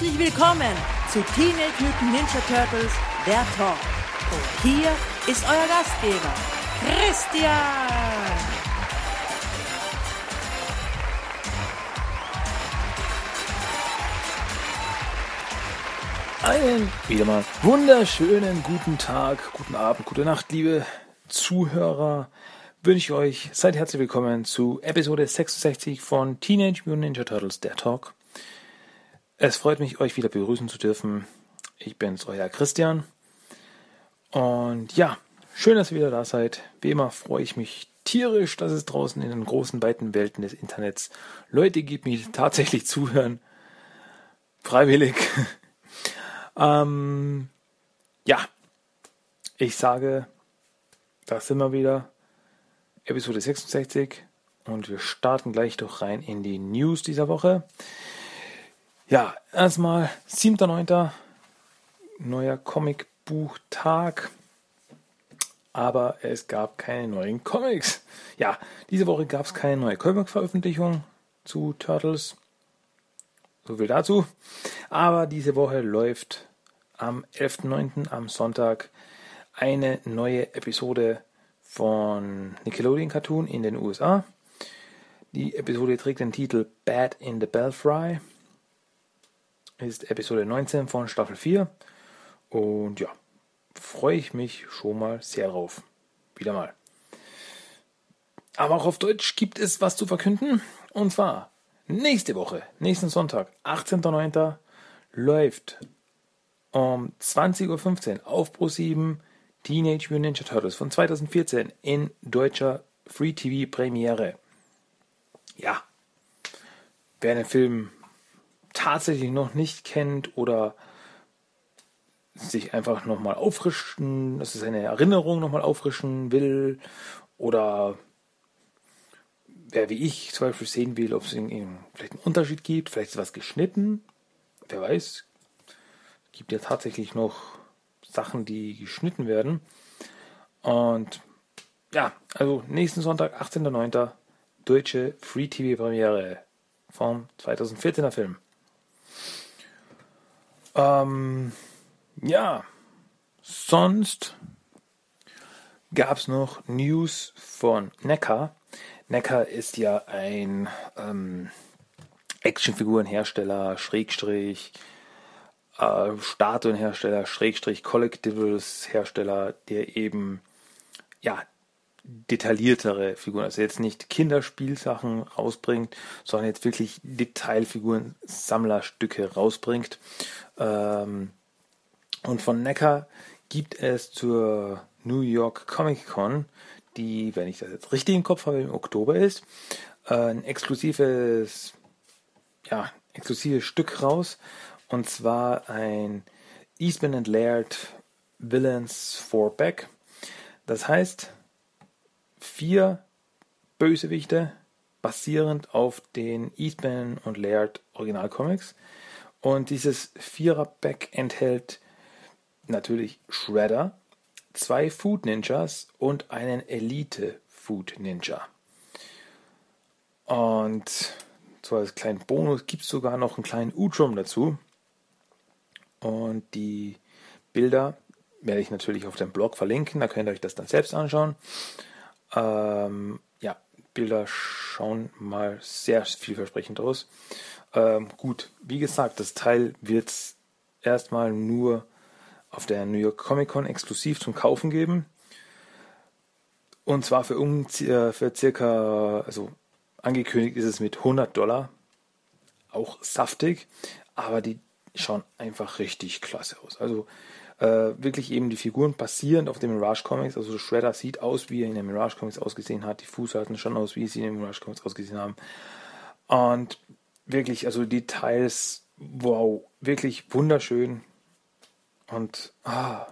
Herzlich willkommen zu Teenage Mutant Ninja Turtles, der Talk. Und hier ist euer Gastgeber, Christian. Einen wieder mal wunderschönen guten Tag, guten Abend, gute Nacht, liebe Zuhörer. Wünsche ich euch seid herzlich willkommen zu Episode 66 von Teenage Mutant Ninja Turtles, der Talk. Es freut mich, euch wieder begrüßen zu dürfen. Ich bin's, euer Christian. Und ja, schön, dass ihr wieder da seid. Wie immer freue ich mich tierisch, dass es draußen in den großen, weiten Welten des Internets Leute gibt, die tatsächlich zuhören. Freiwillig. Ähm, ja, ich sage, da sind wir wieder. Episode 66 und wir starten gleich doch rein in die News dieser Woche. Ja, erstmal 7.9. neuer Comicbuchtag. Aber es gab keine neuen Comics. Ja, diese Woche gab es keine neue Comic-Veröffentlichung zu Turtles. So viel dazu. Aber diese Woche läuft am 11.09. am Sonntag eine neue Episode von Nickelodeon Cartoon in den USA. Die Episode trägt den Titel Bad in the Belfry. Ist Episode 19 von Staffel 4. Und ja, freue ich mich schon mal sehr drauf. Wieder mal. Aber auch auf Deutsch gibt es was zu verkünden. Und zwar Nächste Woche, nächsten Sonntag, 18.09. läuft um 20.15 Uhr auf Pro7 Teenage Mutant Ninja Turtles von 2014 in deutscher Free TV Premiere. Ja, wer den Film tatsächlich noch nicht kennt oder sich einfach nochmal auffrischen, dass es seine Erinnerung nochmal auffrischen will oder wer wie ich zum Beispiel sehen will, ob es vielleicht einen Unterschied gibt, vielleicht ist was geschnitten, wer weiß. Gibt ja tatsächlich noch Sachen, die geschnitten werden. Und ja, also nächsten Sonntag, 18.09. deutsche Free TV Premiere vom 2014er Film. Ähm, ja, sonst gab es noch News von Neckar. Neckar ist ja ein ähm, Actionfigurenhersteller, Schrägstrich, äh, Statuenhersteller, Schrägstrich, Collectibles-Hersteller, der eben ja detailliertere Figuren, also jetzt nicht Kinderspielsachen rausbringt, sondern jetzt wirklich Detailfiguren, Sammlerstücke rausbringt. Ähm, und von Neckar gibt es zur New York Comic Con die, wenn ich das jetzt richtig im Kopf habe, im Oktober ist, äh, ein exklusives, ja, exklusives Stück raus. Und zwar ein Eastman and Laird Villains for Back. Das heißt, vier Bösewichte basierend auf den Eastman und Laird Originalcomics. Und dieses Vierer-Back enthält natürlich Shredder, zwei Food Ninjas und einen Elite Food Ninja. Und so als kleinen Bonus gibt es sogar noch einen kleinen Utrum dazu. Und die Bilder werde ich natürlich auf dem Blog verlinken, da könnt ihr euch das dann selbst anschauen. Ähm, ja, Bilder schauen mal sehr vielversprechend aus. Ähm, gut, wie gesagt, das Teil wird erstmal nur auf der New York Comic Con exklusiv zum Kaufen geben. Und zwar für, um, äh, für circa, also angekündigt ist es mit 100 Dollar. Auch saftig, aber die schauen einfach richtig klasse aus. Also Äh, wirklich eben die Figuren basierend auf den Mirage Comics. Also Shredder sieht aus, wie er in den Mirage Comics ausgesehen hat. Die Fußhalten schon aus, wie sie in den Mirage Comics ausgesehen haben. Und wirklich, also Details, wow, wirklich wunderschön. Und ah,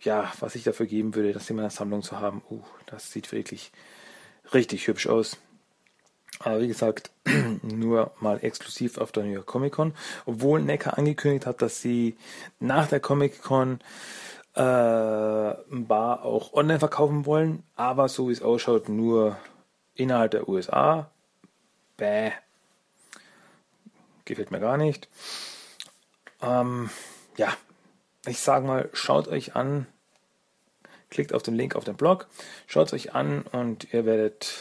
ja, was ich dafür geben würde, das in meiner Sammlung zu haben, uh, das sieht wirklich richtig hübsch aus. Aber wie gesagt, nur mal exklusiv auf der New York Comic Con. Obwohl Necker angekündigt hat, dass sie nach der Comic Con äh, ein Bar auch online verkaufen wollen. Aber so wie es ausschaut, nur innerhalb der USA. Bäh. Gefällt mir gar nicht. Ähm, ja, ich sage mal, schaut euch an, klickt auf den Link auf den Blog, schaut es euch an und ihr werdet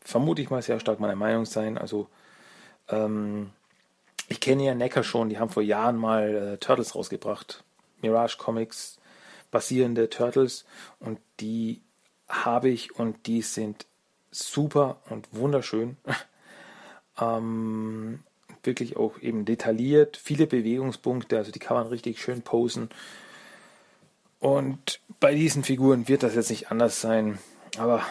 vermute ich mal sehr stark meiner Meinung sein. Also ähm, ich kenne ja Necker schon, die haben vor Jahren mal äh, Turtles rausgebracht. Mirage Comics basierende Turtles und die habe ich und die sind super und wunderschön. ähm, wirklich auch eben detailliert, viele Bewegungspunkte, also die kann man richtig schön posen. Und bei diesen Figuren wird das jetzt nicht anders sein. Aber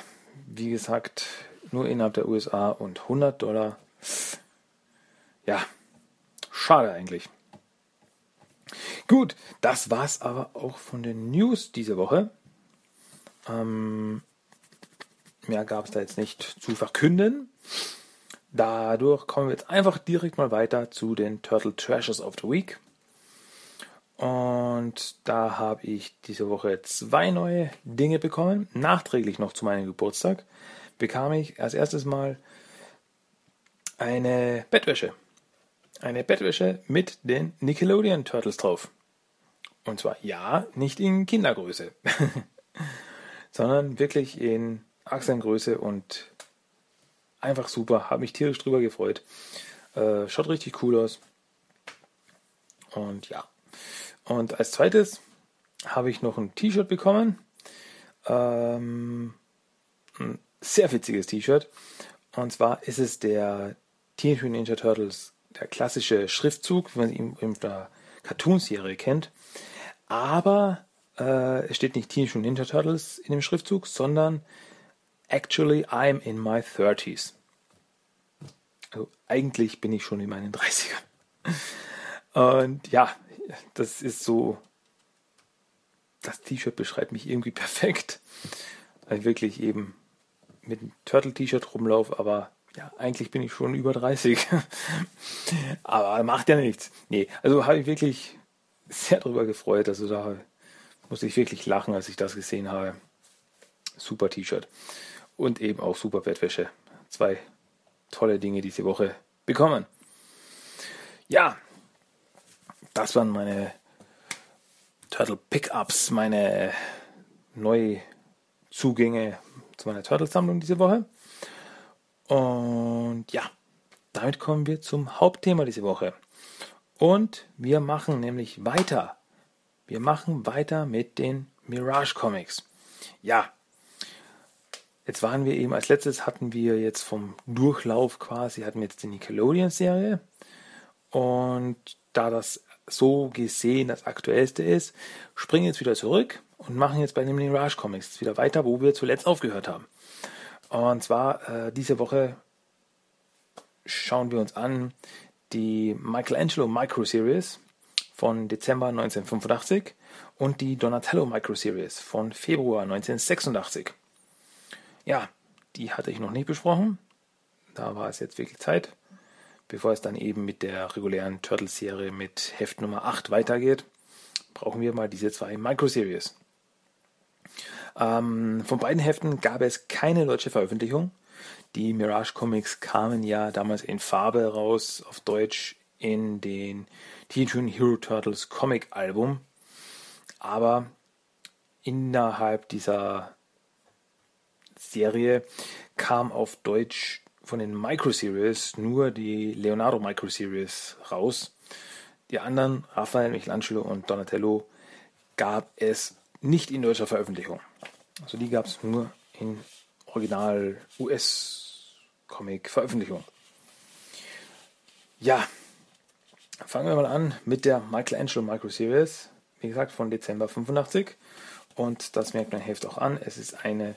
wie gesagt, nur innerhalb der USA und 100 Dollar. Ja, schade eigentlich. Gut, das war's aber auch von den News diese Woche. Ähm, mehr gab es da jetzt nicht zu verkünden. Dadurch kommen wir jetzt einfach direkt mal weiter zu den Turtle Treasures of the Week. Und da habe ich diese Woche zwei neue Dinge bekommen, nachträglich noch zu meinem Geburtstag bekam ich als erstes mal eine Bettwäsche. Eine Bettwäsche mit den Nickelodeon Turtles drauf. Und zwar ja, nicht in Kindergröße, sondern wirklich in Achselgröße und einfach super. Habe mich tierisch drüber gefreut. Äh, schaut richtig cool aus. Und ja. Und als zweites habe ich noch ein T-Shirt bekommen. Ähm, sehr witziges T-Shirt. Und zwar ist es der Teenage Mutant Ninja Turtles, der klassische Schriftzug, wie man ihn in der Cartoon-Serie kennt. Aber äh, es steht nicht Teenage Mutant Ninja Turtles in dem Schriftzug, sondern Actually I'm in my 30s. Also eigentlich bin ich schon in meinen 30ern. Und ja, das ist so. Das T-Shirt beschreibt mich irgendwie perfekt. Weil ich wirklich eben mit einem Turtle-T-Shirt rumlaufe, aber ja, eigentlich bin ich schon über 30. aber macht ja nichts. Nee, also habe ich wirklich sehr darüber gefreut. Also da musste ich wirklich lachen, als ich das gesehen habe. Super T-Shirt. Und eben auch super Bettwäsche. Zwei tolle Dinge diese Woche bekommen. Ja, das waren meine Turtle Pickups, meine Neuzugänge, zu meiner Turtle-Sammlung diese Woche. Und ja, damit kommen wir zum Hauptthema diese Woche. Und wir machen nämlich weiter. Wir machen weiter mit den Mirage Comics. Ja, jetzt waren wir eben, als letztes hatten wir jetzt vom Durchlauf quasi, hatten wir jetzt die Nickelodeon-Serie. Und da das so gesehen das aktuellste ist, springen jetzt wieder zurück und machen jetzt bei den Mirage Comics wieder weiter, wo wir zuletzt aufgehört haben. Und zwar äh, diese Woche schauen wir uns an die Michelangelo Micro Series von Dezember 1985 und die Donatello Micro Series von Februar 1986. Ja, die hatte ich noch nicht besprochen. Da war es jetzt wirklich Zeit, bevor es dann eben mit der regulären Turtle-Serie mit Heft Nummer 8 weitergeht. Brauchen wir mal diese zwei Micro Series. Ähm, von beiden Heften gab es keine deutsche Veröffentlichung. Die Mirage Comics kamen ja damals in Farbe raus, auf Deutsch in den Teenage Mutant Hero Turtles Comic Album. Aber innerhalb dieser Serie kam auf Deutsch von den Micro Series nur die Leonardo Micro Series raus. Die anderen, Raphael, Michelangelo und Donatello, gab es nicht in deutscher Veröffentlichung. Also die gab es nur in Original US-Comic-Veröffentlichung. Ja, fangen wir mal an mit der Michelangelo Micro Series. wie gesagt, von Dezember 85. Und das merkt man Heft auch an. Es ist eine,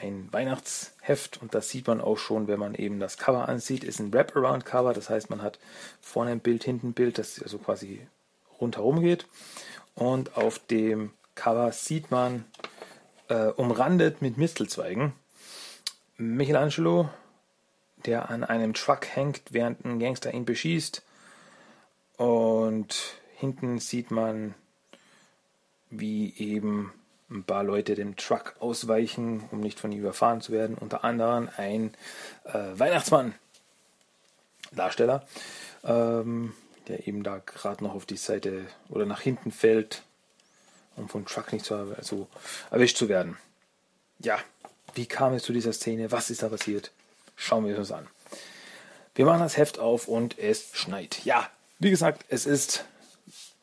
ein Weihnachtsheft und das sieht man auch schon, wenn man eben das Cover ansieht. Ist ein Wraparound-Cover, das heißt, man hat vorne ein Bild, hinten ein Bild, das also quasi rundherum geht. Und auf dem Cover sieht man äh, umrandet mit Mistelzweigen Michelangelo, der an einem Truck hängt, während ein Gangster ihn beschießt. Und hinten sieht man, wie eben ein paar Leute dem Truck ausweichen, um nicht von ihm überfahren zu werden. Unter anderem ein äh, Weihnachtsmann, Darsteller, ähm, der eben da gerade noch auf die Seite oder nach hinten fällt, um vom Truck nicht zu also erwischt zu werden. Ja, wie kam es zu dieser Szene? Was ist da passiert? Schauen wir uns an. Wir machen das Heft auf und es schneit. Ja, wie gesagt, es ist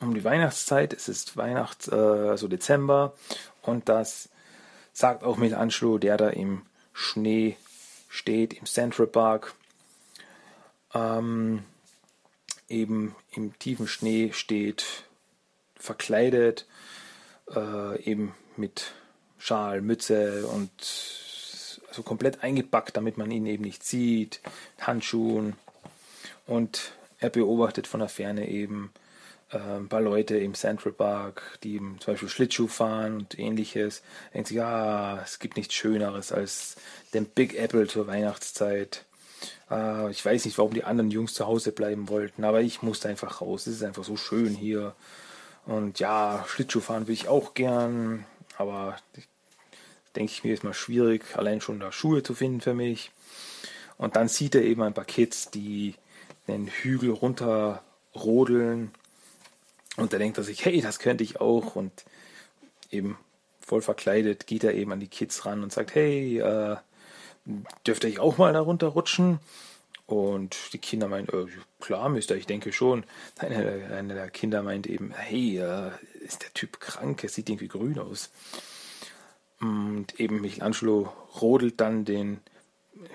um die Weihnachtszeit, es ist Weihnachts, äh, also Dezember und das sagt auch Michelangelo, der da im Schnee steht, im Central Park, ähm, eben im tiefen Schnee steht, verkleidet, äh, eben mit Schal, Mütze und so komplett eingepackt, damit man ihn eben nicht sieht, Handschuhen. Und er beobachtet von der Ferne eben ein paar Leute im Central Park, die zum Beispiel Schlittschuh fahren und ähnliches. Denkt sich, ja, es gibt nichts Schöneres als den Big Apple zur Weihnachtszeit. Äh, ich weiß nicht, warum die anderen Jungs zu Hause bleiben wollten, aber ich musste einfach raus. Es ist einfach so schön hier. Und ja, Schlittschuh fahren will ich auch gern, aber denke ich mir, ist mal schwierig, allein schon da Schuhe zu finden für mich. Und dann sieht er eben ein paar Kids, die den Hügel runter rodeln. Und da denkt er sich, hey, das könnte ich auch. Und eben voll verkleidet geht er eben an die Kids ran und sagt, hey, äh, dürfte ich auch mal da runter rutschen? Und die Kinder meinen, äh, klar, Mister, ich denke schon. Einer, einer der Kinder meint eben, hey, äh, ist der Typ krank? Er sieht irgendwie grün aus. Und eben Michelangelo rodelt dann den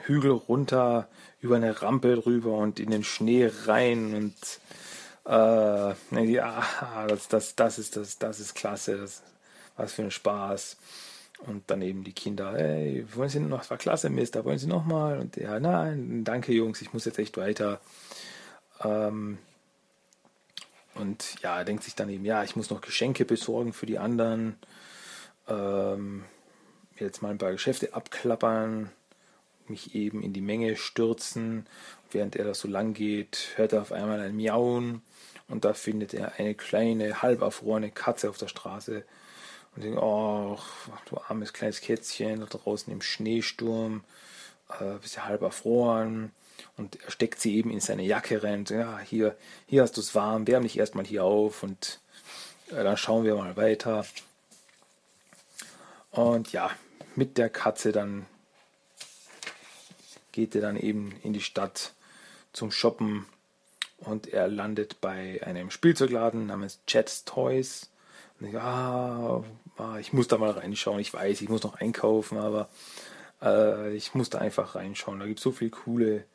Hügel runter, über eine Rampe drüber und in den Schnee rein und äh, ja, das, das, das ist das, das ist klasse, das, was für ein Spaß. Und dann eben die Kinder, hey, wollen Sie noch, das war klasse, Mister, wollen Sie noch mal? Und ja, nein, danke Jungs, ich muss jetzt echt weiter. Ähm, und ja, er denkt sich dann eben, ja, ich muss noch Geschenke besorgen für die anderen. Ähm, jetzt mal ein paar Geschäfte abklappern, mich eben in die Menge stürzen. Während er das so lang geht, hört er auf einmal ein Miauen und da findet er eine kleine, halb erfrorene Katze auf der Straße und denkt, oh, du armes kleines Kätzchen da draußen im Schneesturm, äh, bist ja halb erfroren. Und er steckt sie eben in seine Jacke rein. Und, ja, hier, hier hast du es warm, wärm dich erstmal hier auf und äh, dann schauen wir mal weiter. Und ja, mit der Katze dann geht er dann eben in die Stadt zum Shoppen und er landet bei einem Spielzeugladen namens Chat's Toys. Ich, ah, ah, ich muss da mal reinschauen. Ich weiß, ich muss noch einkaufen, aber äh, ich muss da einfach reinschauen. Da gibt es so viele coole,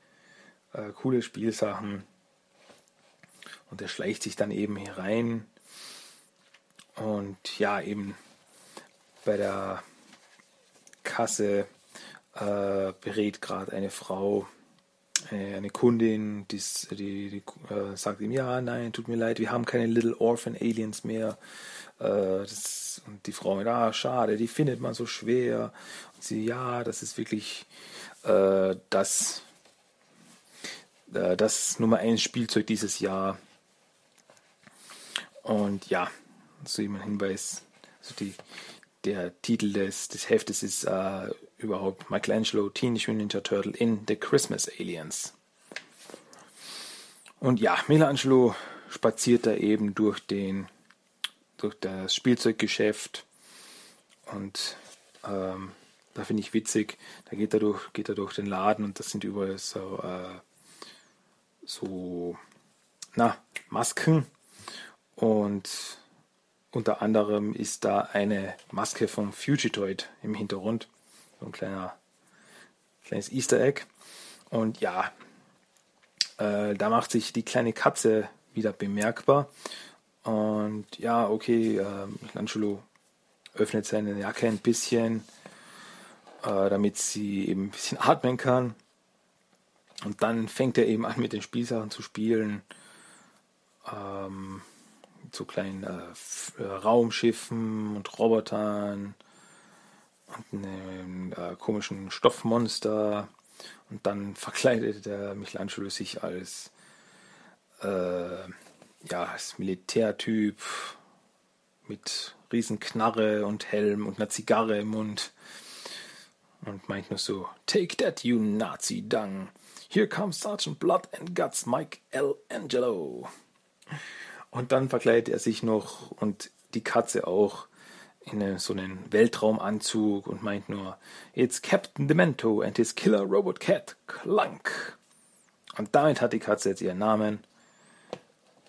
äh, coole Spielsachen. Und er schleicht sich dann eben hier rein. Und ja, eben bei der Kasse äh, berät gerade eine Frau, äh, eine Kundin, die, die, die äh, sagt ihm, ja, nein, tut mir leid, wir haben keine Little Orphan Aliens mehr. Äh, das, und die Frau, ah, schade, die findet man so schwer. Und sie, ja, das ist wirklich äh, das, äh, das Nummer 1 Spielzeug dieses Jahr. Und ja, so jemand Hinweis, also die, der Titel des, des Heftes ist äh, überhaupt Michelangelo Teenage Mutant Ninja Turtle in The Christmas Aliens. Und ja, Michelangelo spaziert da eben durch den durch das Spielzeuggeschäft und ähm, da finde ich witzig, da geht er durch, geht er durch den Laden und das sind überall so, äh, so na, Masken und unter anderem ist da eine Maske vom Fugitoid im Hintergrund. So ein kleiner, kleines Easter Egg. Und ja, äh, da macht sich die kleine Katze wieder bemerkbar. Und ja, okay, äh, Michelangelo öffnet seine Jacke ein bisschen, äh, damit sie eben ein bisschen atmen kann. Und dann fängt er eben an mit den Spielsachen zu spielen. Ähm, so kleinen äh, äh, Raumschiffen und Robotern und einem äh, komischen Stoffmonster. Und dann verkleidet der Michelangelo sich als, äh, ja, als Militärtyp mit Riesenknarre und Helm und einer Zigarre im Mund. Und meint nur so, Take that, you Nazi Dung. Here comes Sergeant Blood and Guts Mike L. Angelo. Und dann verkleidet er sich noch und die Katze auch in so einen Weltraumanzug und meint nur, It's Captain Demento and his killer robot cat, Clank. Und damit hat die Katze jetzt ihren Namen.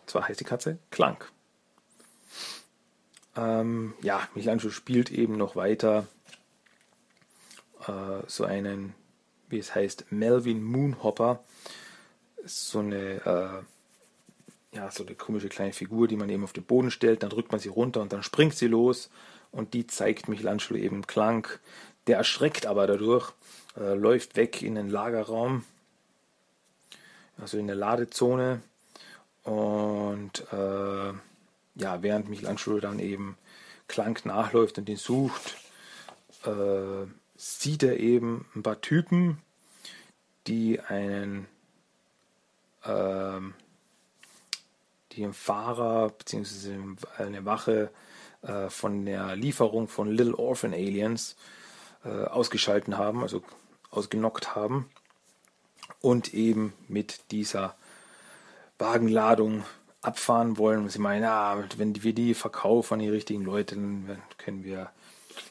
Zwar heißt die Katze Clank. Ähm, ja, Michelangelo spielt eben noch weiter äh, so einen, wie es heißt, Melvin Moonhopper. So eine äh, ja, so eine komische kleine Figur, die man eben auf den Boden stellt, dann drückt man sie runter und dann springt sie los und die zeigt Michelangelo eben Klang. Der erschreckt aber dadurch, äh, läuft weg in den Lagerraum, also in der Ladezone und äh, ja, während Michelangelo dann eben Klang nachläuft und ihn sucht, äh, sieht er eben ein paar Typen, die einen ähm, die einen Fahrer bzw. eine Wache äh, von der Lieferung von Little Orphan Aliens äh, ausgeschalten haben, also ausgenockt haben und eben mit dieser Wagenladung abfahren wollen. Sie meinen, ja, wenn wir die verkaufen an die richtigen Leute, dann können wir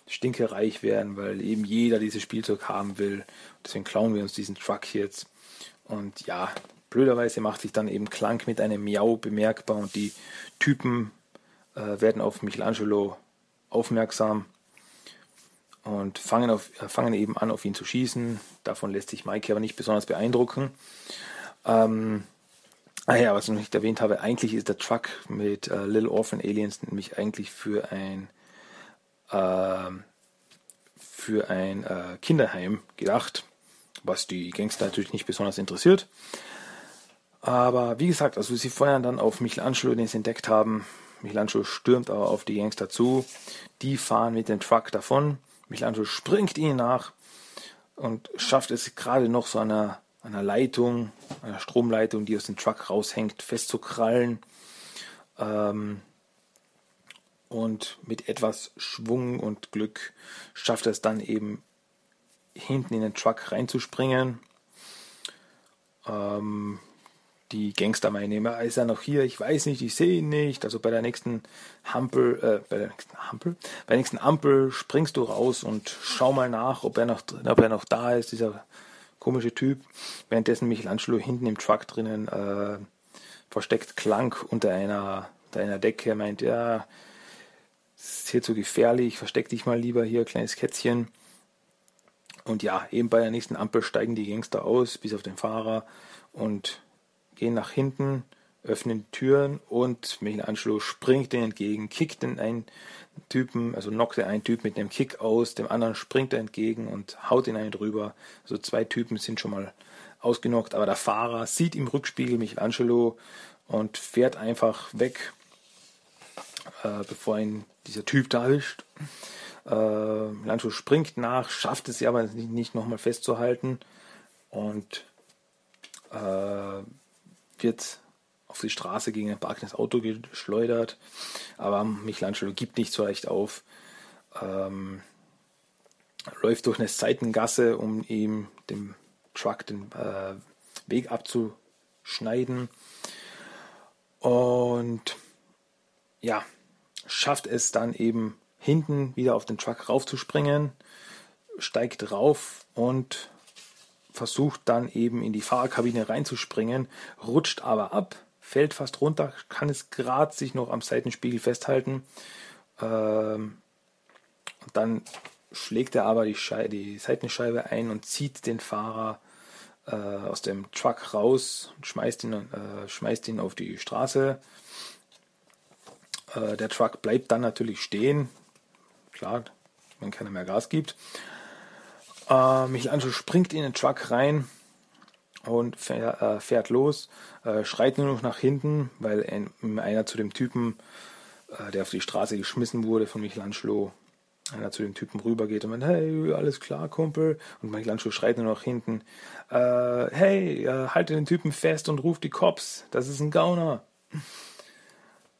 stinkereich werden, weil eben jeder dieses Spielzeug haben will. Deswegen klauen wir uns diesen Truck jetzt. Und ja, Blöderweise macht sich dann eben Klang mit einem Miau bemerkbar und die Typen werden auf Michelangelo aufmerksam und fangen, auf, äh, fangen eben an, auf ihn zu schießen. Davon lässt sich Mike aber nicht besonders beeindrucken. Ähm, ah ja, was ich noch nicht erwähnt habe, eigentlich ist der Truck mit äh, Little Orphan Aliens nämlich eigentlich für ein äh, für ein äh, Kinderheim gedacht, was die Gangster natürlich nicht besonders interessiert. Aber wie gesagt, also sie feuern dann auf Michelangelo, den sie entdeckt haben. Michelangelo stürmt aber auf die Gangster zu. Die fahren mit dem Truck davon. Michelangelo springt ihnen nach und schafft es gerade noch so einer, einer Leitung, einer Stromleitung, die aus dem Truck raushängt, festzukrallen. Ähm, und mit etwas Schwung und Glück schafft er es dann eben hinten in den Truck reinzuspringen. Ähm, die Gangster meinen ist er noch hier? Ich weiß nicht, ich sehe ihn nicht. Also bei der nächsten Hampel, äh, bei der nächsten Hampel, bei der nächsten Ampel springst du raus und schau mal nach, ob er noch, ob er noch da ist, dieser komische Typ. Währenddessen Michelangelo hinten im Truck drinnen äh, versteckt Klang unter einer, unter einer Decke, meint, ja, ist hier zu gefährlich, versteck dich mal lieber hier, kleines Kätzchen. Und ja, eben bei der nächsten Ampel steigen die Gangster aus, bis auf den Fahrer und gehen nach hinten, öffnen die Türen und Michelangelo springt den entgegen, kickt den einen Typen, also knockt den einen Typ mit einem Kick aus, dem anderen springt er entgegen und haut ihn einen drüber. Also zwei Typen sind schon mal ausgenockt, aber der Fahrer sieht im Rückspiegel Michelangelo und fährt einfach weg, äh, bevor ihn dieser Typ da erwischt. Äh, Michelangelo springt nach, schafft es aber nicht, nicht nochmal festzuhalten und äh, wird auf die Straße gegen ein parkendes Auto geschleudert, aber Michelangelo gibt nicht so leicht auf. Ähm, läuft durch eine Seitengasse, um ihm dem Truck den äh, Weg abzuschneiden. Und ja, schafft es dann eben hinten wieder auf den Truck raufzuspringen, steigt drauf und versucht dann eben in die Fahrerkabine reinzuspringen, rutscht aber ab, fällt fast runter, kann es gerade sich noch am Seitenspiegel festhalten. Ähm, und dann schlägt er aber die, Schei die Seitenscheibe ein und zieht den Fahrer äh, aus dem Truck raus und schmeißt ihn, äh, schmeißt ihn auf die Straße. Äh, der Truck bleibt dann natürlich stehen. Klar, wenn keiner mehr Gas gibt. Äh, Michelangelo springt in den Truck rein und fährt, äh, fährt los, äh, schreit nur noch nach hinten, weil ein, einer zu dem Typen, äh, der auf die Straße geschmissen wurde von Michelangelo, einer zu dem Typen rübergeht und meint, hey, alles klar, Kumpel. Und Michelangelo schreit nur nach hinten, äh, hey, äh, halte den Typen fest und ruft die Cops, das ist ein Gauner.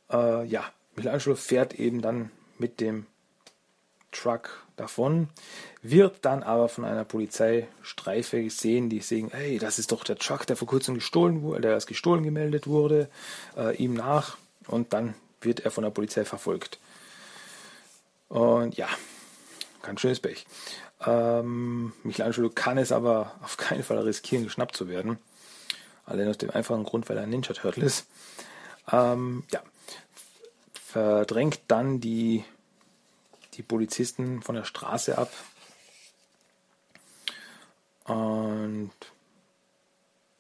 Ja, Michelangelo fährt eben dann mit dem Truck davon, wird dann aber von einer Polizeistreife gesehen, die sehen, hey, das ist doch der Truck, der vor kurzem gestohlen wurde, der als gestohlen gemeldet wurde, äh, ihm nach und dann wird er von der Polizei verfolgt. Und ja, ganz schönes Pech. Ähm, Michelangelo kann es aber auf keinen Fall riskieren, geschnappt zu werden. Allein aus dem einfachen Grund, weil er ein Ninja Turtle ist. Ähm, ja, verdrängt dann die, die Polizisten von der Straße ab. Und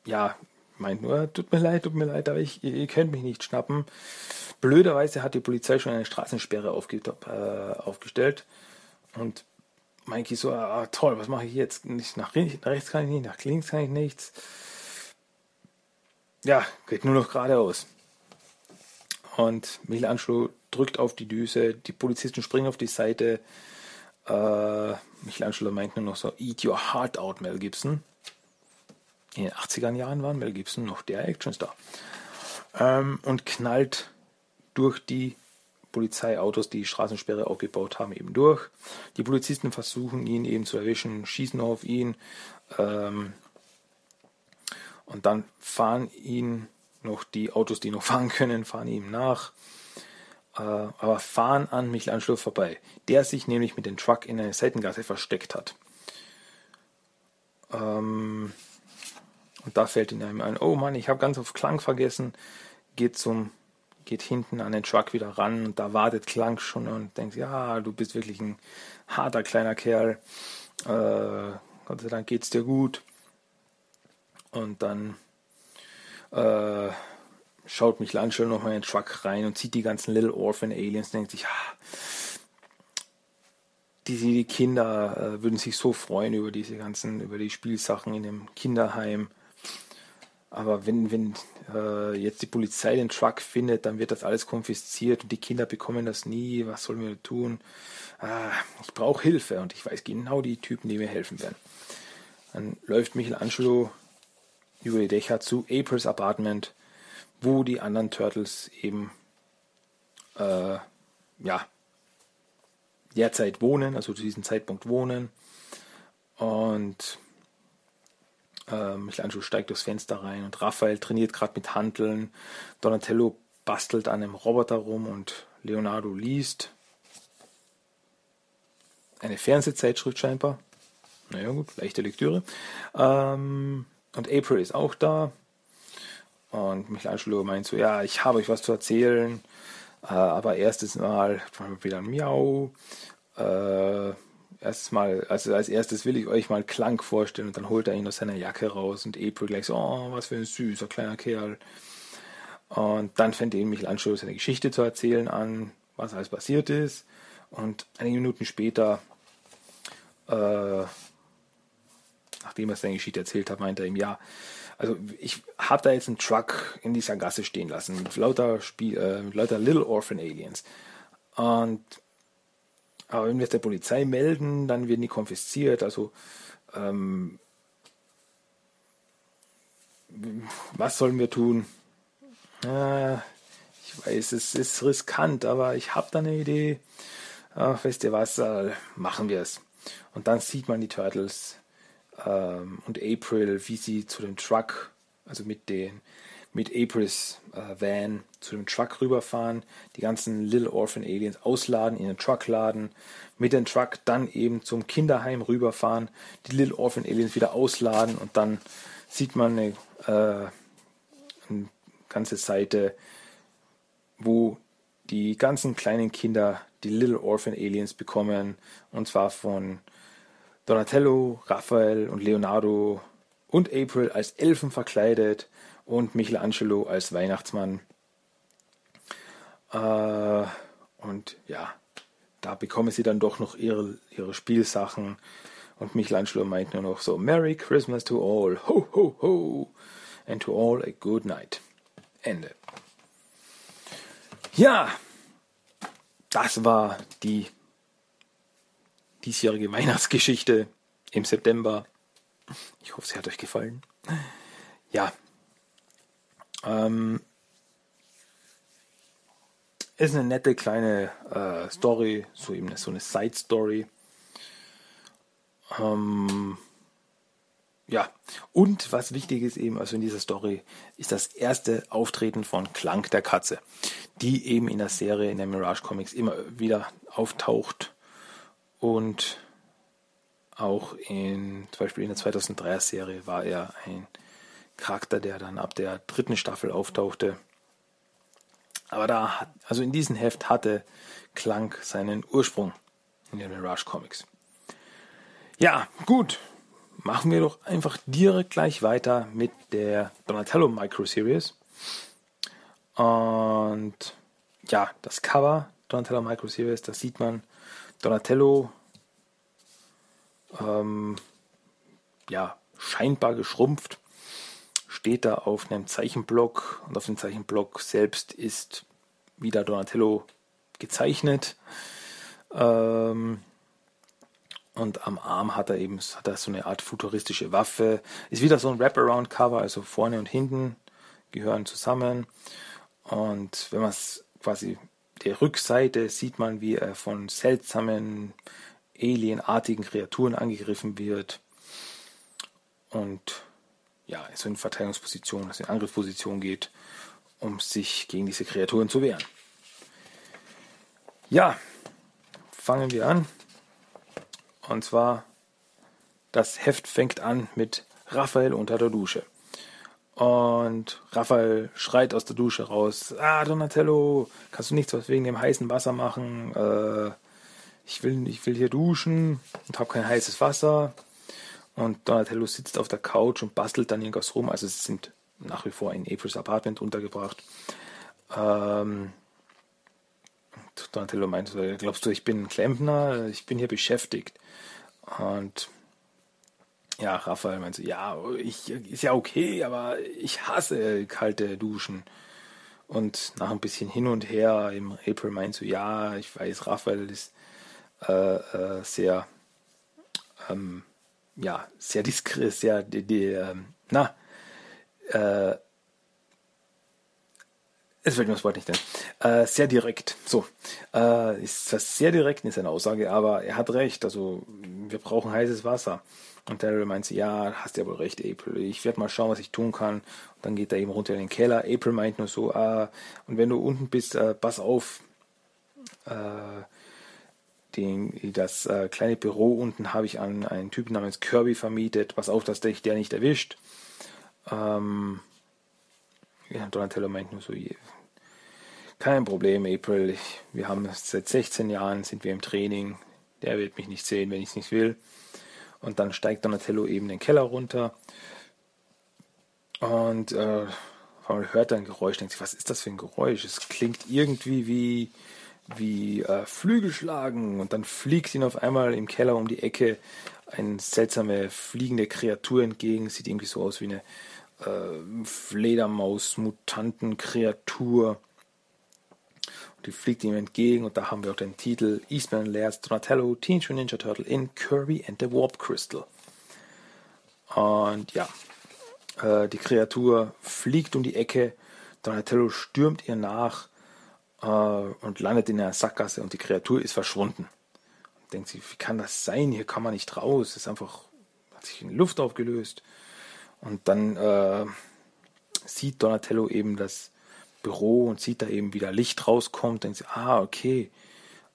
ja, meint nur, tut mir leid, tut mir leid, aber ich, ihr könnt mich nicht schnappen. Blöderweise hat die Polizei schon eine Straßensperre aufge äh, aufgestellt. Und Mikey so, ah, toll, was mache ich jetzt? Nicht nach, nach rechts kann ich nicht, nach links kann ich nichts. Ja, geht nur noch geradeaus. Und Michelangelo drückt auf die Düse, die Polizisten springen auf die Seite. Äh, Michelangelo meint nur noch so, eat your heart out, Mel Gibson. In den 80er Jahren waren Mel Gibson noch der Actionstar. Ähm, und knallt durch die Polizeiautos, die die Straßensperre aufgebaut haben, eben durch. Die Polizisten versuchen ihn eben zu erwischen, schießen auf ihn. Ähm, und dann fahren ihn noch die Autos, die noch fahren können, fahren ihm nach. Äh, aber fahren an Michelangelo vorbei, der sich nämlich mit dem Truck in einer Seitengasse versteckt hat. Ähm, und da fällt ihm ein, oh Mann, ich habe ganz auf Klang vergessen, geht zum geht hinten an den Truck wieder ran und da wartet Klang schon und denkt, ja, du bist wirklich ein harter kleiner Kerl. Äh, Gott sei Dank geht's dir gut. Und dann äh, schaut Michelangelo nochmal in den Truck rein und sieht die ganzen Little Orphan Aliens denkt sich, ah, die, die Kinder äh, würden sich so freuen über diese ganzen, über die Spielsachen in dem Kinderheim. Aber wenn, wenn äh, jetzt die Polizei den Truck findet, dann wird das alles konfisziert und die Kinder bekommen das nie. Was sollen wir tun? Ah, ich brauche Hilfe und ich weiß genau die Typen, die mir helfen werden. Dann läuft Michelangelo über die Dächer zu Aprils Apartment, wo die anderen Turtles eben äh, ja derzeit wohnen, also zu diesem Zeitpunkt wohnen. Und äh, Michelangelo steigt durchs Fenster rein und Raphael trainiert gerade mit Hanteln. Donatello bastelt an einem Roboter rum und Leonardo liest. Eine Fernsehzeitschrift scheinbar. Naja gut, leichte Lektüre. Ähm, und April ist auch da. Und Michelangelo meint so, ja, ich habe euch was zu erzählen. Äh, aber erstes Mal wieder ein Miau. Äh, erstes Mal, also als erstes will ich euch mal Klang vorstellen und dann holt er ihn aus seiner Jacke raus und April gleich so, oh, was für ein süßer kleiner Kerl. Und dann fängt eben Michelangelo seine Geschichte zu erzählen an, was alles passiert ist. Und einige Minuten später äh, nachdem er seine Geschichte erzählt hat, meinte er ihm, ja, also ich habe da jetzt einen Truck in dieser Gasse stehen lassen mit lauter, Spiel, äh, mit lauter Little Orphan Aliens. Und aber wenn wir es der Polizei melden, dann werden die konfisziert. Also ähm, was sollen wir tun? Äh, ich weiß, es ist riskant, aber ich habe da eine Idee. Ach, wisst ihr was, äh, machen wir es. Und dann sieht man die Turtles ähm, und April, wie sie zu dem Truck, also mit den mit Aprils äh, Van zu dem Truck rüberfahren, die ganzen Little Orphan Aliens ausladen, in den Truck laden, mit dem Truck dann eben zum Kinderheim rüberfahren, die Little Orphan Aliens wieder ausladen und dann sieht man eine, äh, eine ganze Seite, wo die ganzen kleinen Kinder die Little Orphan Aliens bekommen und zwar von Donatello, Raphael und Leonardo und April als Elfen verkleidet und Michelangelo als Weihnachtsmann. Äh, und ja, da bekommen sie dann doch noch ihre, ihre Spielsachen. Und Michelangelo meint nur noch so, Merry Christmas to all, ho, ho, ho, and to all a good night. Ende. Ja, das war die diesjährige Weihnachtsgeschichte im September. Ich hoffe, sie hat euch gefallen. Ja. Ähm, ist eine nette kleine äh, Story, so eben so eine Side-Story. Ähm, ja, und was wichtig ist eben, also in dieser Story, ist das erste Auftreten von Clank der Katze, die eben in der Serie, in der Mirage Comics immer wieder auftaucht und auch in, zum Beispiel in der 2003er Serie war er ein Charakter, der dann ab der dritten Staffel auftauchte. Aber da, also in diesem Heft hatte Clank seinen Ursprung in den Mirage Comics. Ja, gut. Machen wir doch einfach direkt gleich weiter mit der Donatello Micro Series. Und ja, das Cover Donatello Micro Series, da sieht man Donatello ähm, ja, scheinbar geschrumpft, steht da auf einem Zeichenblock und auf dem Zeichenblock selbst ist wieder Donatello gezeichnet. Ähm, und am Arm hat er eben hat er so eine Art futuristische Waffe. Ist wieder so ein Wraparound-Cover, also vorne und hinten gehören zusammen. Und wenn man es quasi der Rückseite sieht man, wie er von seltsamen alienartigen Kreaturen angegriffen wird und ja, so in Verteidigungsposition, also in Angriffsposition geht, um sich gegen diese Kreaturen zu wehren. Ja, fangen wir an. Und zwar, das Heft fängt an mit Raphael unter der Dusche. Und Raphael schreit aus der Dusche raus: Ah, Donatello, kannst du nichts wegen dem heißen Wasser machen? Äh, ich will, ich will hier duschen und habe kein heißes Wasser. Und Donatello sitzt auf der Couch und bastelt dann irgendwas rum. Also sie sind nach wie vor in Aprils Apartment untergebracht. Ähm, Donatello meint, glaubst du, ich bin ein Klempner? Ich bin hier beschäftigt. Und ja, Raphael meint so, ja, ich, ist ja okay, aber ich hasse kalte Duschen. Und nach ein bisschen hin und her im April meint so, ja, ich weiß, Raphael ist äh, äh, sehr, ähm, ja, sehr diskret, sehr, die, die, ähm, na, äh, es fällt mir das Wort nicht ein. Äh, sehr direkt. So. Äh, ist das sehr direkt in seiner Aussage, aber er hat recht. Also, wir brauchen heißes Wasser. Und Daryl meint, ja, hast ja wohl recht, April. Ich werde mal schauen, was ich tun kann. Und dann geht er eben runter in den Keller. April meint nur so, ah, und wenn du unten bist, äh, pass auf. Äh, den, das äh, kleine Büro unten habe ich an einen Typen namens Kirby vermietet. Pass auf, dass dich der nicht erwischt. Ähm, ja, Donatello meint nur so, kein Problem, April. Ich, wir haben seit 16 Jahren sind wir im Training. Der wird mich nicht sehen, wenn ich es nicht will. Und dann steigt Donatello eben den Keller runter und äh, hört ein Geräusch, denkt sich, was ist das für ein Geräusch? Es klingt irgendwie wie wie äh, Flügelschlagen und dann fliegt ihn auf einmal im Keller um die Ecke eine seltsame fliegende Kreatur entgegen. Sieht irgendwie so aus wie eine äh, Fledermaus-Mutanten-Kreatur. Die fliegt ihm entgegen und da haben wir auch den Titel Eastman Lairs Donatello Teenage Ninja Turtle in Kirby and the Warp Crystal. Und ja, äh, die Kreatur fliegt um die Ecke. Donatello stürmt ihr nach äh, und landet in einer Sackgasse und die Kreatur ist verschwunden. Und denkt sie, wie kann das sein? Hier kann man nicht raus. Es ist einfach, hat sich in Luft aufgelöst. Und dann äh, sieht Donatello eben das Büro und sieht da eben, wie da Licht rauskommt. Denkt sie, ah, okay,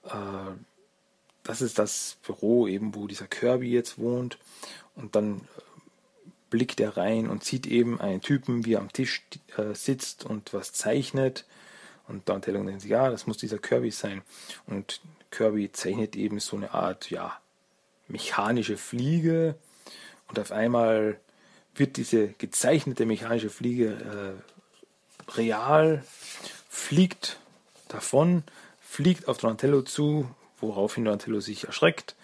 äh, das ist das Büro eben, wo dieser Kirby jetzt wohnt. Und dann äh, blickt er rein und sieht eben einen Typen, wie er am Tisch äh, sitzt und was zeichnet. Und Donatello denkt sich, ja, das muss dieser Kirby sein. Und Kirby zeichnet eben so eine Art, ja, mechanische Fliege. Und auf einmal wird diese gezeichnete mechanische Fliege äh, real, fliegt davon, fliegt auf Donatello zu, woraufhin Donatello sich erschreckt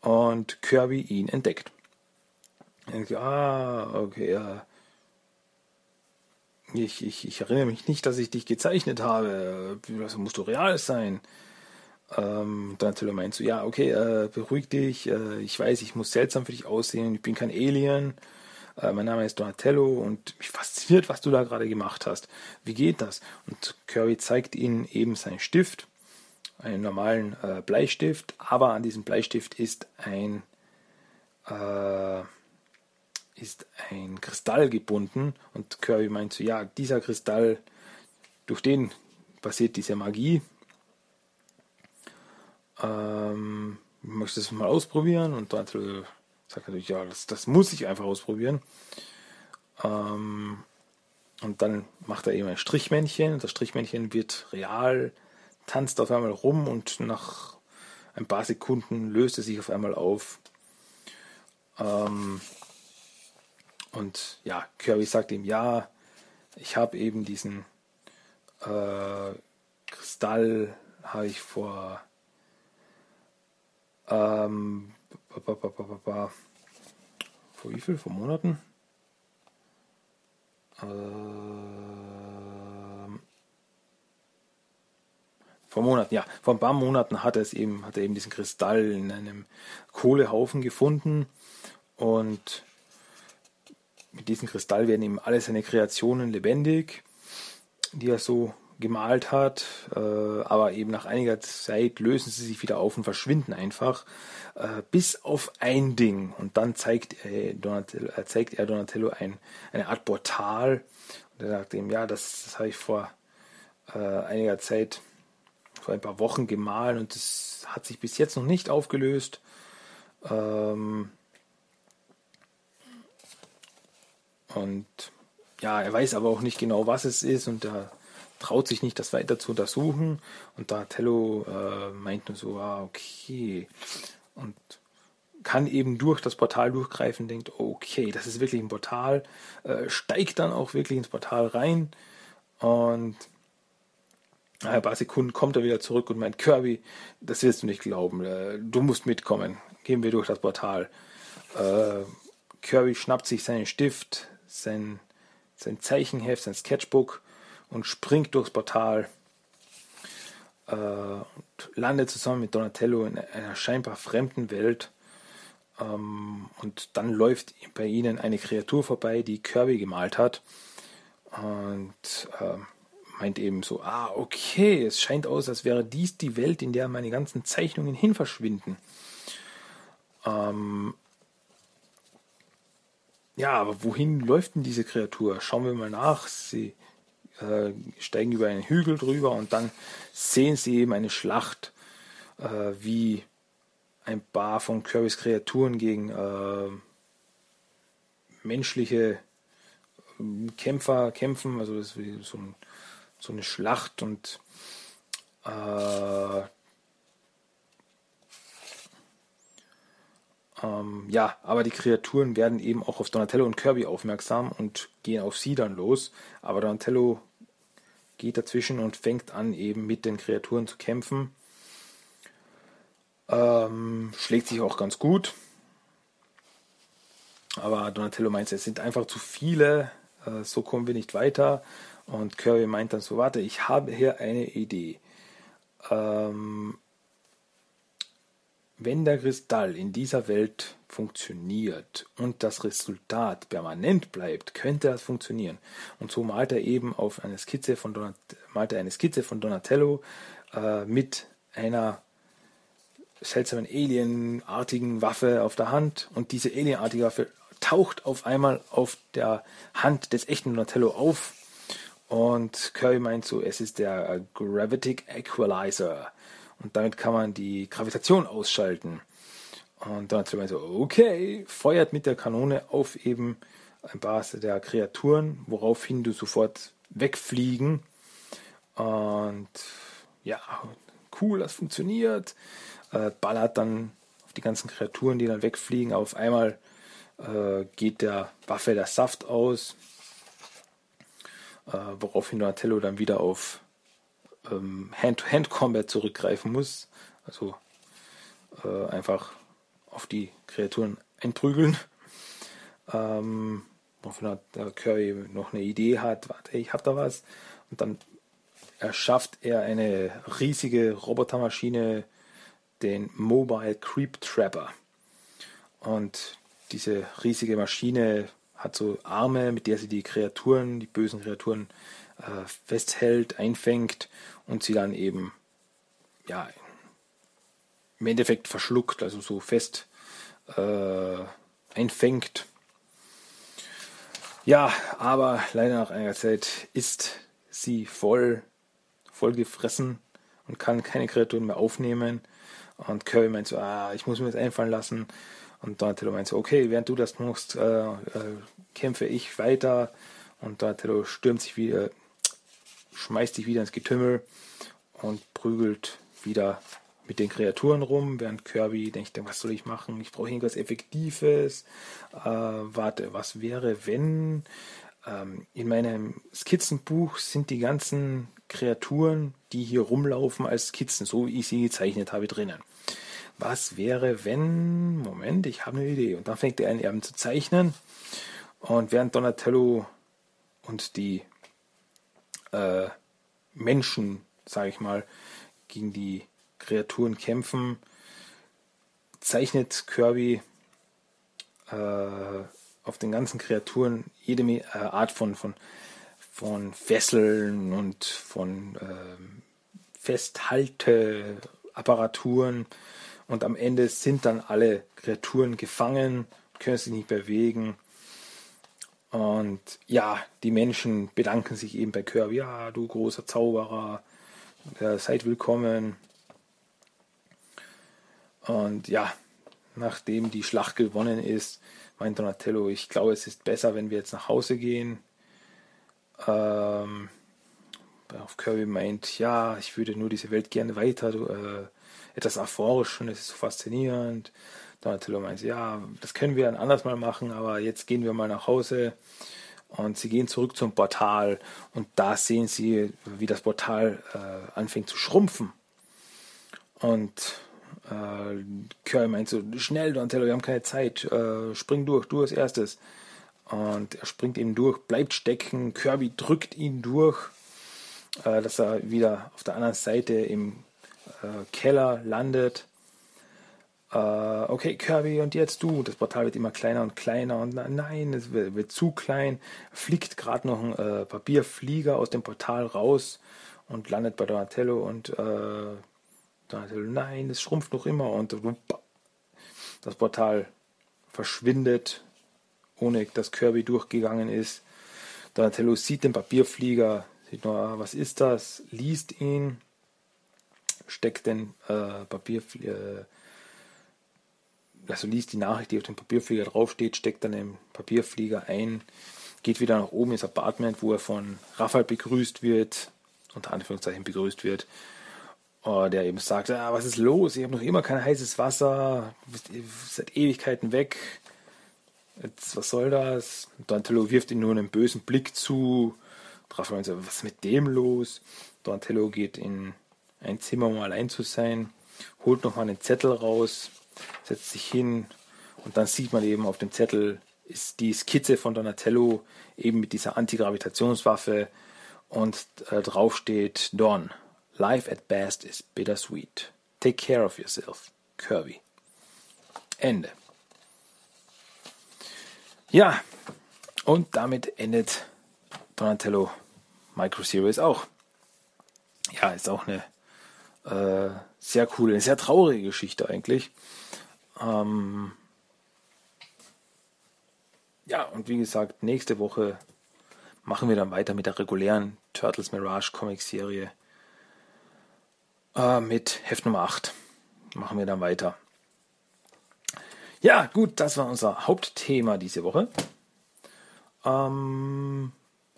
und Kirby ihn entdeckt. Denkt, ah, okay, ja. Ich, ich, ich erinnere mich nicht, dass ich dich gezeichnet habe. Das muss doch real sein. Ähm, Donatello meint so, ja, okay, äh, beruhig dich. Äh, ich weiß, ich muss seltsam für dich aussehen. Ich bin kein Alien. Äh, mein Name ist Donatello und mich fasziniert, was du da gerade gemacht hast. Wie geht das? Und Kirby zeigt ihnen eben seinen Stift, einen normalen äh, Bleistift, aber an diesem Bleistift ist ein äh, ist ein Kristall gebunden und Kirby meint so, ja, dieser Kristall, durch den passiert diese Magie. Ähm, möchtest du es mal ausprobieren? Und Donatello sagt natürlich, ja, das, das muss ich einfach ausprobieren. Ähm, und dann macht er eben ein Strichmännchen das Strichmännchen wird real, tanzt auf einmal rum und nach ein paar Sekunden löst es sich auf einmal auf. Ähm, und ja, Kirby sagt ihm, ja, ich habe eben diesen äh, Kristall, habe ich vor ähm, vor wie viel? Vor Monaten? Ähm, vor Monaten, ja. Vor ein paar Monaten hat er es eben, hat er eben diesen Kristall in einem Kohlehaufen gefunden und mit diesem Kristall werden ihm alle seine Kreationen lebendig, die er so gemalt hat, äh, aber eben nach einiger Zeit lösen sie sich wieder auf und verschwinden einfach, äh, bis auf ein Ding. Und dann zeigt er Donatello, äh, zeigt er Donatello ein, eine Art Portal. Und er sagt ihm, ja, das, das habe ich vor äh, einiger Zeit, vor ein paar Wochen gemalt und das hat sich bis jetzt noch nicht aufgelöst. Ähm, und ja, er weiß aber auch nicht genau, was es ist und er traut sich nicht, das weiter zu untersuchen. Und da Tello äh, meint nur so, ah, okay. Und kann eben durch das Portal durchgreifen, denkt, okay, das ist wirklich ein Portal, äh, steigt dann auch wirklich ins Portal rein und ein paar Sekunden kommt er wieder zurück und meint, Kirby, das wirst du nicht glauben, äh, du musst mitkommen, gehen wir durch das Portal. Äh, Kirby schnappt sich seinen Stift, sein, sein Zeichenheft, sein Sketchbook und springt durchs Portal äh, und landet zusammen mit Donatello in einer scheinbar fremden Welt. Ähm, und dann läuft bei ihnen eine Kreatur vorbei, die Kirby gemalt hat. Und äh, meint eben so, ah, okay, es scheint aus, als wäre dies die Welt, in der meine ganzen Zeichnungen hin verschwinden. Ähm, ja, aber wohin läuft denn diese Kreatur? Schauen wir mal nach. Sie äh, steigen über einen Hügel drüber und dann sehen sie eben eine Schlacht, äh, wie ein paar von Kirbys Kreaturen gegen äh, menschliche ähm, Kämpfer kämpfen. Also das ist so, ein, so eine Schlacht und äh, Ähm, ja, aber die Kreaturen werden eben auch auf Donatello und Kirby aufmerksam und gehen auf sie dann los. Aber Donatello geht dazwischen und fängt an, eben mit den Kreaturen zu kämpfen. Ähm, schlägt sich auch ganz gut. Aber Donatello meint, es sind einfach zu viele, äh, so kommen wir nicht weiter. Und Kirby meint dann so, warte, ich habe hier eine Idee. Ähm, wenn der Kristall in dieser Welt funktioniert und das Resultat permanent bleibt, könnte das funktionieren. Und so malt er eben auf eine Skizze von, Donat malt er eine Skizze von Donatello äh, mit einer seltsamen alienartigen Waffe auf der Hand und diese alienartige Waffe taucht auf einmal auf der Hand des echten Donatello auf und Curry meint so, es ist der Gravitic Equalizer. Und damit kann man die Gravitation ausschalten. Und hat sie so, okay, feuert mit der Kanone auf eben ein paar der Kreaturen, woraufhin du sofort wegfliegen. Und ja, cool, das funktioniert. Äh, ballert dann auf die ganzen Kreaturen, die dann wegfliegen. Auf einmal äh, geht der Waffe der Saft aus, äh, woraufhin Donatello dann wieder auf ähm, Hand-to-Hand-Combat zurückgreifen muss. Also äh, einfach auf die Kreaturen einprügeln. Ähm, wofür der Curry noch eine Idee hat, warte, ich hab da was. Und dann erschafft er eine riesige Robotermaschine, den Mobile Creep Trapper. Und diese riesige Maschine hat so Arme, mit der sie die Kreaturen, die bösen Kreaturen äh, festhält, einfängt und sie dann eben ja im Endeffekt verschluckt, also so fest äh, einfängt. Ja, aber leider nach einer Zeit ist sie voll, voll gefressen und kann keine Kreaturen mehr aufnehmen. Und Curry meint so, ah, ich muss mir das einfallen lassen. Und Donatello meint so, okay, während du das machst, äh, äh, kämpfe ich weiter. Und Donatello stürmt sich wieder, schmeißt sich wieder ins Getümmel und prügelt wieder mit den Kreaturen rum, während Kirby denkt, was soll ich machen? Ich brauche irgendwas Effektives. Äh, warte, was wäre, wenn? Ähm, in meinem Skizzenbuch sind die ganzen Kreaturen, die hier rumlaufen, als Skizzen, so wie ich sie gezeichnet habe, drinnen. Was wäre, wenn? Moment, ich habe eine Idee. Und dann fängt er an, eben zu zeichnen. Und während Donatello und die äh, Menschen, sage ich mal, gegen die Kreaturen kämpfen, zeichnet Kirby äh, auf den ganzen Kreaturen jede äh, Art von, von, von Fesseln und von äh, Festhalteapparaturen und am Ende sind dann alle Kreaturen gefangen, können sich nicht bewegen. Und ja, die Menschen bedanken sich eben bei Kirby, ja, du großer Zauberer, seid willkommen. Und ja, nachdem die Schlacht gewonnen ist, meint Donatello, ich glaube, es ist besser, wenn wir jetzt nach Hause gehen. Ähm, auf Kirby meint, ja, ich würde nur diese Welt gerne weiter, äh, etwas erforschen, es ist so faszinierend. Donatello meint, ja, das können wir dann anders mal machen, aber jetzt gehen wir mal nach Hause. Und sie gehen zurück zum Portal und da sehen sie, wie das Portal äh, anfängt zu schrumpfen. Und äh, Curry meint so, schnell Donatello, wir haben keine Zeit, äh, spring durch, du als erstes. Und er springt eben durch, bleibt stecken, Kirby drückt ihn durch, äh, dass er wieder auf der anderen Seite im äh, Keller landet. Äh, okay, Kirby, und jetzt du. Das Portal wird immer kleiner und kleiner und nein, es wird, wird zu klein. Fliegt gerade noch ein äh, Papierflieger aus dem Portal raus und landet bei Donatello und Donatello, nein, es schrumpft noch immer und das Portal verschwindet, ohne dass Kirby durchgegangen ist. Donatello sieht den Papierflieger, sieht nur, ah, was ist das, liest ihn, steckt den äh, Papierflieger, äh, also liest die Nachricht, die auf dem Papierflieger draufsteht, steckt dann den Papierflieger ein, geht wieder nach oben ins Apartment, wo er von Raphael begrüßt wird, unter Anführungszeichen begrüßt wird, Oh, der eben sagt, ah, was ist los? Ich habe noch immer kein heißes Wasser, seit Ewigkeiten weg. Jetzt, was soll das? Donatello wirft ihm nur einen bösen Blick zu. Raphael sagt, was ist mit dem los? Donatello geht in ein Zimmer, um allein zu sein, holt nochmal einen Zettel raus, setzt sich hin und dann sieht man eben auf dem Zettel ist die Skizze von Donatello eben mit dieser Antigravitationswaffe und äh, drauf steht Dawn. Life at best is bittersweet. Take care of yourself. Kirby. Ende. Ja, und damit endet Donatello Micro Series auch. Ja, ist auch eine äh, sehr coole, sehr traurige Geschichte eigentlich. Ähm ja, und wie gesagt, nächste Woche machen wir dann weiter mit der regulären Turtles Mirage Comic Serie. Äh, mit Heft Nummer 8 machen wir dann weiter. Ja, gut, das war unser Hauptthema diese Woche. Ähm,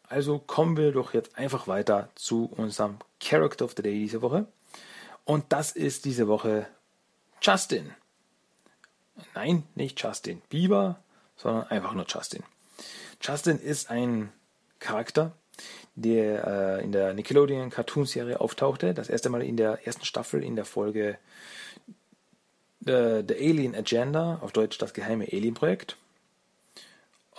also kommen wir doch jetzt einfach weiter zu unserem Character of the Day diese Woche. Und das ist diese Woche Justin. Nein, nicht Justin Bieber, sondern einfach nur Justin. Justin ist ein Charakter, der äh, in der Nickelodeon Cartoon-Serie auftauchte. Das erste Mal in der ersten Staffel in der Folge The, The Alien Agenda, auf Deutsch das geheime Alien-Projekt.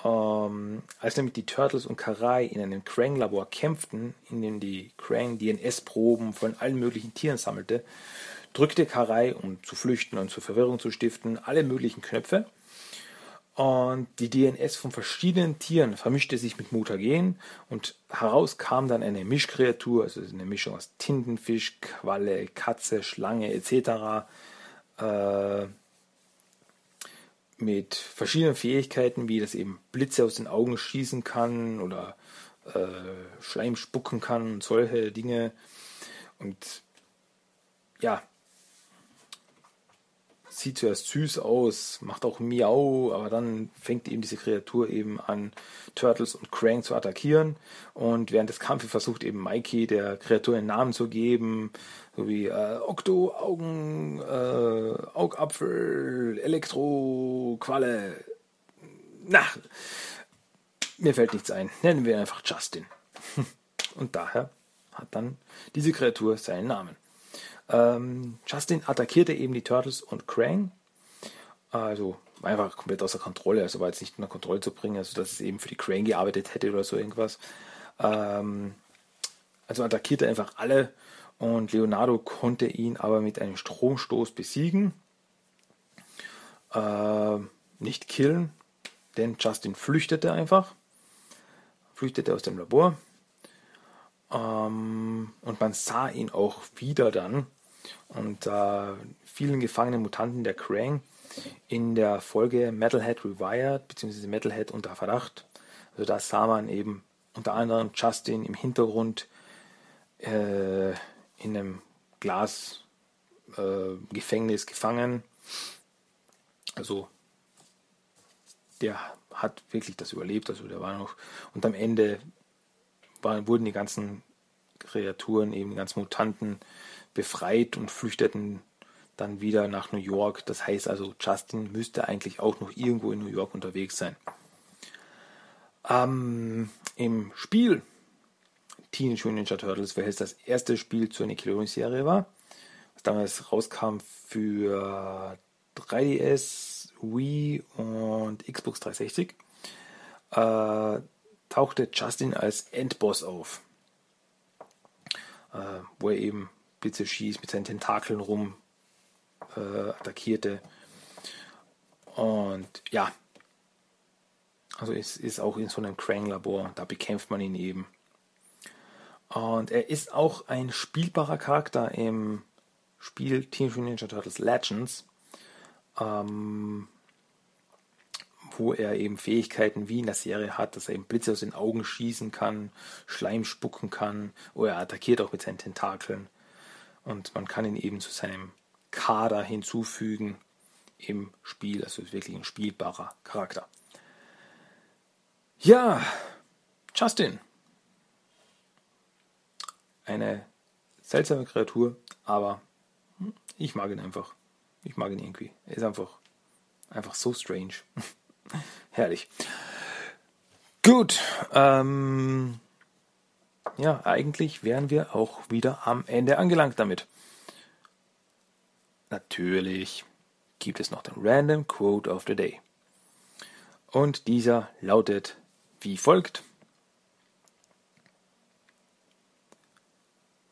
Ähm, als nämlich die Turtles und Karai in einem Krang-Labor kämpften, in dem die Krang DNS-Proben von allen möglichen Tieren sammelte, drückte Karai, um zu flüchten und zur Verwirrung zu stiften, alle möglichen Knöpfe. Und die DNS von verschiedenen Tieren vermischte sich mit Mutagen und heraus kam dann eine Mischkreatur, also eine Mischung aus Tintenfisch, Qualle, Katze, Schlange etc. Äh, mit verschiedenen Fähigkeiten, wie das eben Blitze aus den Augen schießen kann oder äh, Schleim spucken kann und solche Dinge. Und ja, sieht zuerst süß aus, macht auch Miau, aber dann fängt eben diese Kreatur eben an, Turtles und Krang zu attackieren. Und während des Kampfes versucht eben Mikey der Kreatur einen Namen zu geben, so wie äh, Okto, Augen, äh, Augapfel, Elektro, Qualle. Na, mir fällt nichts ein. Nennen wir einfach Justin. Und daher hat dann diese Kreatur seinen Namen. Ähm, Justin attackierte eben die Turtles und Krang. Also einfach komplett außer Kontrolle, also war jetzt nicht unter Kontrolle zu bringen, also dass es eben für die Krang gearbeitet hätte oder so irgendwas. Ähm, also attackierte einfach alle und Leonardo konnte ihn aber mit einem Stromstoß besiegen. Äh, nicht killen, denn Justin flüchtete einfach. Flüchtete aus dem Labor. Ähm, und man sah ihn auch wieder dann und äh, vielen gefangenen Mutanten der Krang in der Folge Metalhead Rewired bzw. Metalhead unter Verdacht. Also da sah man eben unter anderem Justin im Hintergrund äh, in einem Glasgefängnis äh, gefangen. Also der hat wirklich das überlebt, also der war noch und am Ende waren, wurden die ganzen Kreaturen, eben die ganzen Mutanten befreit und flüchteten dann wieder nach New York. Das heißt also, Justin müsste eigentlich auch noch irgendwo in New York unterwegs sein. Ähm, Im Spiel Teenage Mutant Ninja Turtles, welches das erste Spiel zur Nickelodeon-Serie war, was damals rauskam für 3DS, Wii und Xbox 360, äh, tauchte Justin als Endboss auf, äh, wo er eben Blitze schießt, mit seinen Tentakeln rum äh, attackierte. Und ja, also es ist auch in so einem Krang-Labor, da bekämpft man ihn eben. Und er ist auch ein spielbarer Charakter im Spiel Teenage Mutant Ninja Turtles Legends, ähm, wo er eben Fähigkeiten wie in der Serie hat, dass er eben Blitze aus den Augen schießen kann, Schleim spucken kann, oder er attackiert auch mit seinen Tentakeln. Und man kann ihn eben zu seinem Kader hinzufügen im Spiel. Also ist wirklich ein spielbarer Charakter. Ja, Justin. Eine seltsame Kreatur, aber ich mag ihn einfach. Ich mag ihn irgendwie. Er ist einfach, einfach so strange. Herrlich. Gut. Ähm, ja, eigentlich wären wir auch wieder am Ende angelangt damit. Natürlich gibt es noch den Random Quote of the Day. Und dieser lautet wie folgt.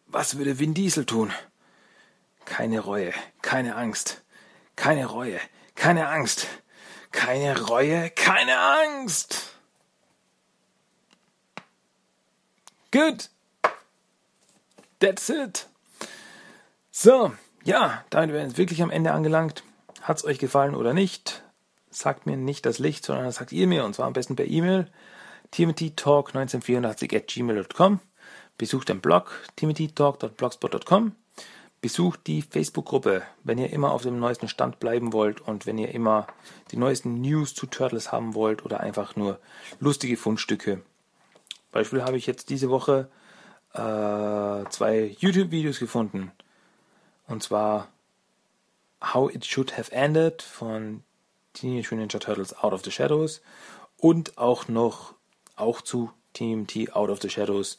Was würde Vin Diesel tun? Keine Reue, keine Angst. Keine Reue, keine Angst. Keine Reue, keine Angst. Good. That's it. So, ja, damit wären wir wirklich am Ende angelangt. Hat es euch gefallen oder nicht? Sagt mir nicht das Licht, sondern sagt ihr mir, und zwar am besten per E-Mail. timothytalk1984 at gmail.com. Besucht den Blog timothytalk.blogspot.com. Besucht die Facebook-Gruppe, wenn ihr immer auf dem neuesten Stand bleiben wollt und wenn ihr immer die neuesten News zu Turtles haben wollt oder einfach nur lustige Fundstücke Beispiel habe ich jetzt diese Woche äh, zwei YouTube-Videos gefunden. Und zwar How It Should Have Ended von Teenage Mutant Ninja Turtles Out of the Shadows und auch noch auch zu TMT Out of the Shadows,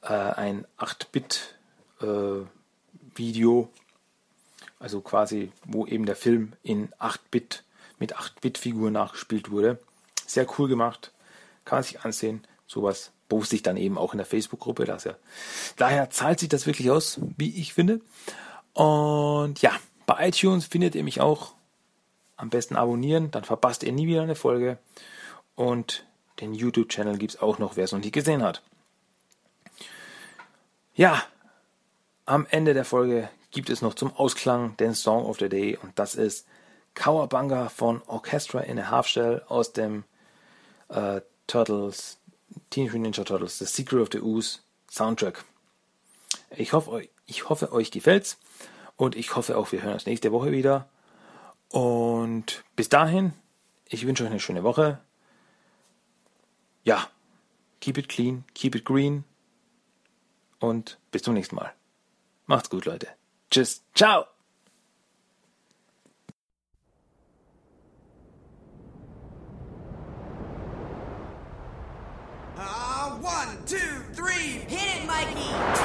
äh, ein 8-Bit-Video, äh, also quasi, wo eben der Film in 8-Bit mit 8-Bit-Figuren nachgespielt wurde. Sehr cool gemacht, kann man sich ansehen. Sowas poste ich dann eben auch in der Facebook-Gruppe. Ja, daher zahlt sich das wirklich aus, wie ich finde. Und ja, bei iTunes findet ihr mich auch. Am besten abonnieren, dann verpasst ihr nie wieder eine Folge. Und den YouTube-Channel gibt es auch noch, wer es noch nicht gesehen hat. Ja, am Ende der Folge gibt es noch zum Ausklang den Song of the Day und das ist Cowabunga von Orchestra in a Half Shell aus dem äh, Turtles, Teenage Mutant Ninja Turtles, The Secret of the Ooze Soundtrack. Ich hoffe, ich hoffe, euch gefällt's und ich hoffe auch, wir hören uns nächste Woche wieder. Und bis dahin, ich wünsche euch eine schöne Woche. Ja, keep it clean, keep it green und bis zum nächsten Mal. Macht's gut, Leute. Tschüss. Ciao. Mikey!